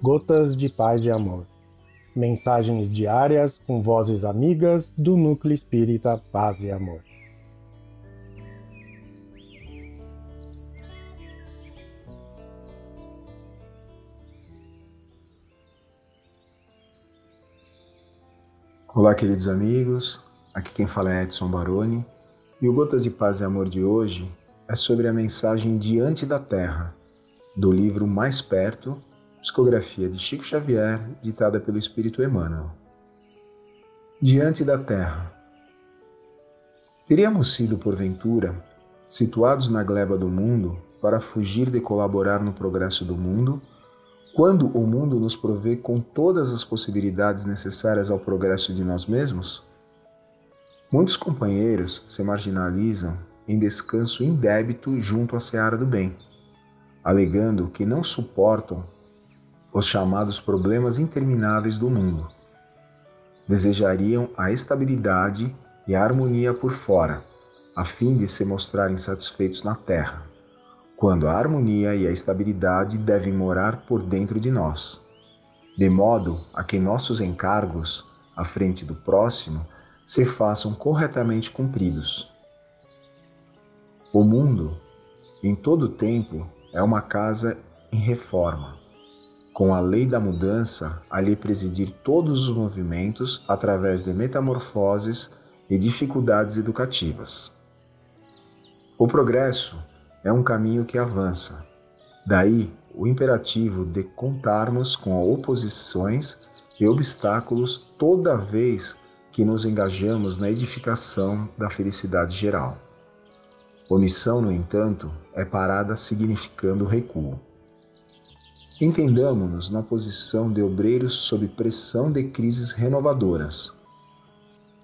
Gotas de Paz e Amor. Mensagens diárias com vozes amigas do Núcleo Espírita Paz e Amor. Olá, queridos amigos. Aqui quem fala é Edson Baroni. E o Gotas de Paz e Amor de hoje é sobre a mensagem Diante da Terra, do livro Mais Perto, psicografia de Chico Xavier, ditada pelo Espírito Emmanuel. Diante da Terra. Teríamos sido, porventura, situados na gleba do mundo para fugir de colaborar no progresso do mundo, quando o mundo nos provê com todas as possibilidades necessárias ao progresso de nós mesmos? Muitos companheiros se marginalizam em descanso indébito junto à seara do bem, alegando que não suportam os chamados problemas intermináveis do mundo. Desejariam a estabilidade e a harmonia por fora, a fim de se mostrarem satisfeitos na terra, quando a harmonia e a estabilidade devem morar por dentro de nós, de modo a que nossos encargos, à frente do próximo, se façam corretamente cumpridos o mundo, em todo tempo, é uma casa em reforma, com a lei da mudança a lhe presidir todos os movimentos através de metamorfoses e dificuldades educativas. O progresso é um caminho que avança, daí o imperativo de contarmos com oposições e obstáculos toda vez que nos engajamos na edificação da felicidade geral. Omissão, no entanto, é parada significando recuo. Entendamos-nos na posição de obreiros sob pressão de crises renovadoras.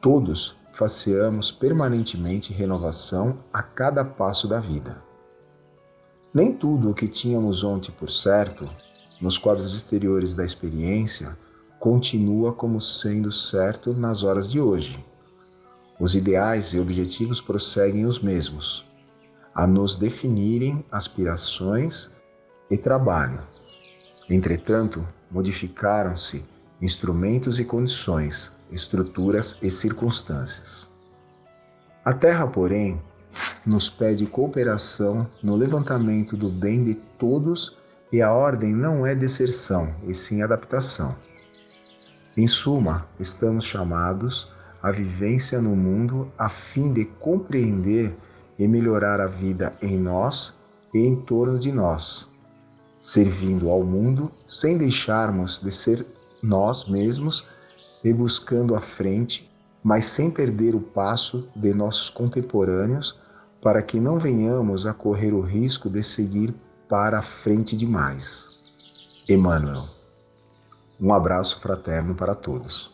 Todos faceamos permanentemente renovação a cada passo da vida. Nem tudo o que tínhamos ontem por certo, nos quadros exteriores da experiência, continua como sendo certo nas horas de hoje. Os ideais e objetivos prosseguem os mesmos a nos definirem aspirações e trabalho. Entretanto, modificaram-se instrumentos e condições, estruturas e circunstâncias. A Terra, porém, nos pede cooperação no levantamento do bem de todos e a ordem não é deserção, e sim adaptação. Em suma, estamos chamados à vivência no mundo a fim de compreender e melhorar a vida em nós e em torno de nós, servindo ao mundo sem deixarmos de ser nós mesmos e buscando a frente, mas sem perder o passo de nossos contemporâneos, para que não venhamos a correr o risco de seguir para a frente demais. Emmanuel. Um abraço fraterno para todos.